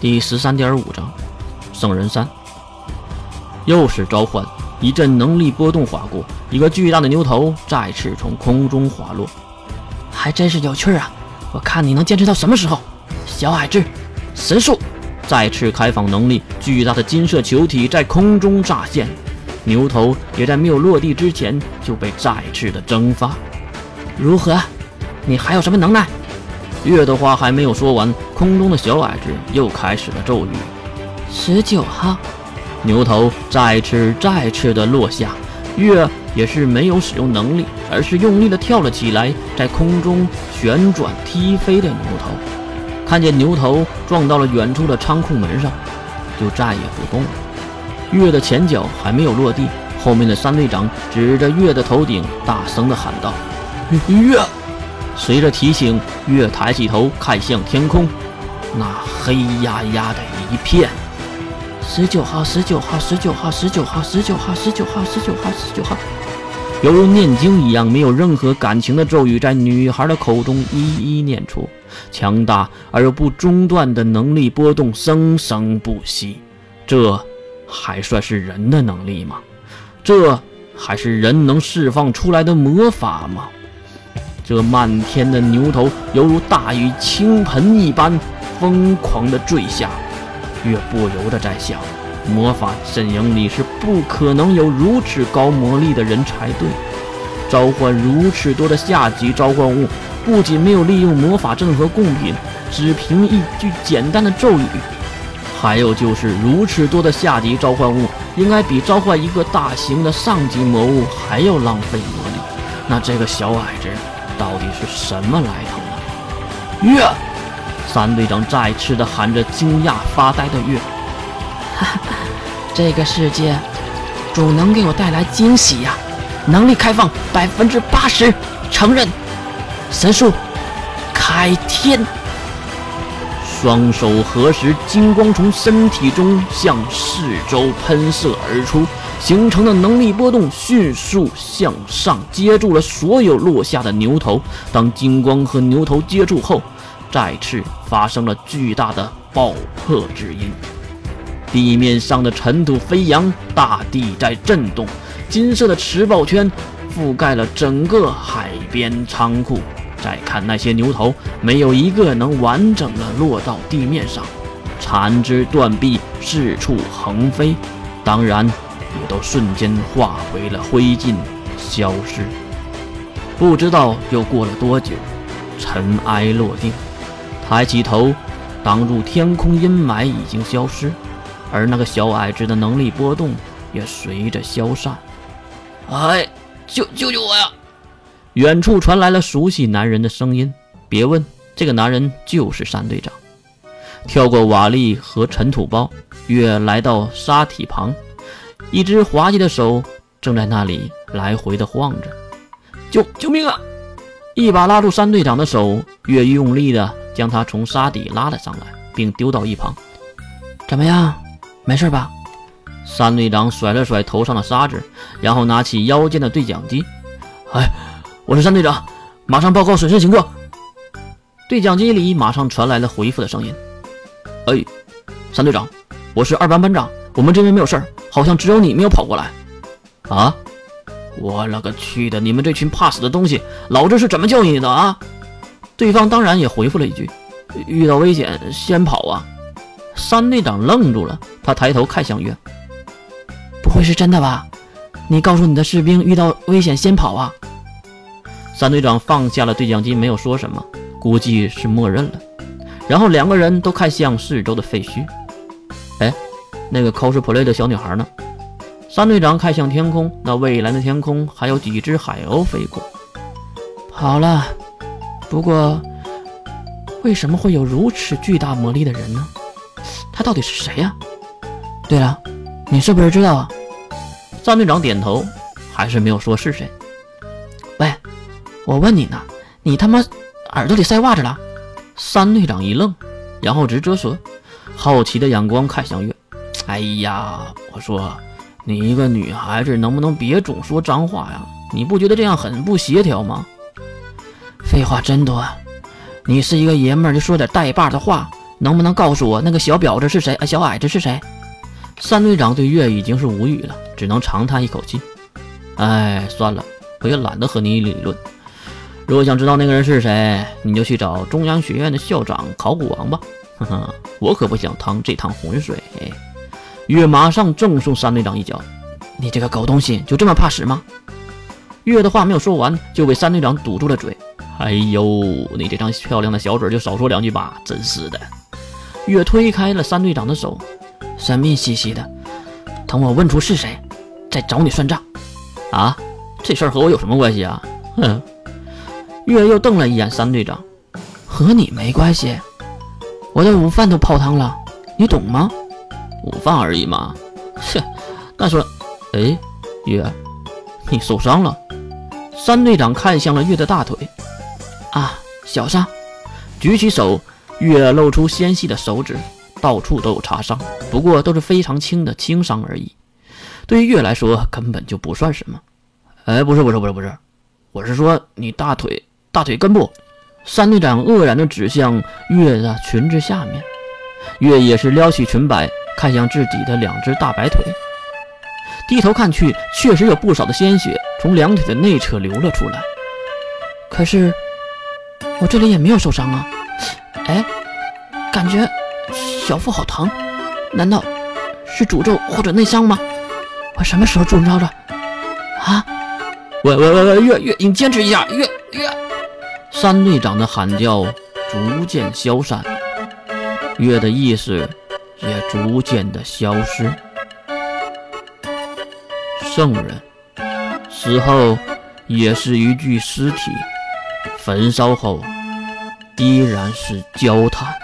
第十三点五章，圣人山。又是召唤，一阵能力波动划过，一个巨大的牛头再次从空中滑落。还真是有趣啊！我看你能坚持到什么时候？小矮子，神速！再次开放能力，巨大的金色球体在空中乍现，牛头也在没有落地之前就被再次的蒸发。如何？你还有什么能耐？月的话还没有说完，空中的小矮子又开始了咒语。十九号，牛头再次再次的落下，月也是没有使用能力，而是用力的跳了起来，在空中旋转踢飞的牛头。看见牛头撞到了远处的仓库门上，就再也不动了。月的前脚还没有落地，后面的三队长指着月的头顶，大声的喊道：“月！”随着提醒月抬起头看向天空那黑压压的一片十九号十九号十九号十九号十九号十九号十九号十九号犹如念经一样没有任何感情的咒语在女孩的口中一一念出强大而又不中断的能力波动生生不息这还算是人的能力吗这还是人能释放出来的魔法吗这漫天的牛头犹如大雨倾盆一般，疯狂地坠下。月不由得在想：魔法阵营里是不可能有如此高魔力的人才对。召唤如此多的下级召唤物，不仅没有利用魔法阵和贡品，只凭一句简单的咒语，还有就是如此多的下级召唤物，应该比召唤一个大型的上级魔物还要浪费魔力。那这个小矮子？到底是什么来头呢？月，三队长再次的喊着，惊讶发呆的月。哈哈，这个世界总能给我带来惊喜呀！能力开放百分之八十，承认。神术，开天。双手合十，金光从身体中向四周喷射而出。形成的能力波动迅速向上接住了所有落下的牛头。当金光和牛头接触后，再次发生了巨大的爆破之音，地面上的尘土飞扬，大地在震动。金色的磁暴圈覆盖了整个海边仓库。再看那些牛头，没有一个能完整的落到地面上，残肢断臂四处横飞。当然。也都瞬间化为了灰烬，消失。不知道又过了多久，尘埃落定，抬起头，挡住天空阴霾已经消失，而那个小矮子的能力波动也随着消散。哎，救救救我呀！远处传来了熟悉男人的声音。别问，这个男人就是山队长。跳过瓦砾和尘土包，月来到沙体旁。一只滑稽的手正在那里来回的晃着，救救命啊！一把拉住山队长的手，越用力的将他从沙底拉了上来，并丢到一旁。怎么样？没事吧？山队长甩了甩头上的沙子，然后拿起腰间的对讲机。哎，我是山队长，马上报告损失情况。对讲机里马上传来了回复的声音。哎，山队长，我是二班班长，我们这边没有事儿。好像只有你没有跑过来，啊！我勒个去的！你们这群怕死的东西，老子是怎么教育你的啊？对方当然也回复了一句：“遇到危险先跑啊！”三队长愣住了，他抬头看向月：“不会是真的吧？你告诉你的士兵遇到危险先跑啊？”三队长放下了对讲机，没有说什么，估计是默认了。然后两个人都看向四周的废墟，哎。那个 cosplay 的小女孩呢？三队长看向天空，那蔚蓝的天空还有几只海鸥飞过。好了。不过，为什么会有如此巨大魔力的人呢？他到底是谁呀？对了，你是不是知道？啊？三队长点头，还是没有说是谁。喂，我问你呢，你他妈耳朵里塞袜子了？三队长一愣，然后直啧舌，好奇的眼光看向月。哎呀，我说，你一个女孩子能不能别总说脏话呀？你不觉得这样很不协调吗？废话真多，你是一个爷们儿就说点带把的话，能不能告诉我那个小婊子是谁？啊，小矮子是谁？三队长对月已经是无语了，只能长叹一口气。哎，算了，我也懒得和你理论。如果想知道那个人是谁，你就去找中央学院的校长考古王吧。呵呵，我可不想趟这趟浑水。月马上正送三队长一脚：“你这个狗东西，就这么怕死吗？”月的话没有说完，就被三队长堵住了嘴。哎呦，你这张漂亮的小嘴就少说两句吧，真是的。月推开了三队长的手，神秘兮兮的。等我问出是谁，再找你算账。啊，这事儿和我有什么关系啊？哼！月又瞪了一眼三队长，和你没关系。我的午饭都泡汤了，你懂吗？午饭而已嘛。切，再说，哎，月，你受伤了。三队长看向了月的大腿。啊，小伤。举起手，月露出纤细的手指，到处都有擦伤，不过都是非常轻的轻伤而已。对于月来说，根本就不算什么。哎，不是，不是，不是，不是，我是说你大腿大腿根部。三队长愕然地指向月的裙子下面，月也是撩起裙摆，看向自己的两只大白腿，低头看去，确实有不少的鲜血从两腿的内侧流了出来。可是我这里也没有受伤啊！哎，感觉小腹好疼，难道是诅咒或者内伤吗？我什么时候中招了？啊！喂喂喂喂，月月，你坚持一下，月月。三队长的喊叫逐渐消散，月的意识也逐渐的消失。圣人死后也是一具尸体，焚烧后依然是焦炭。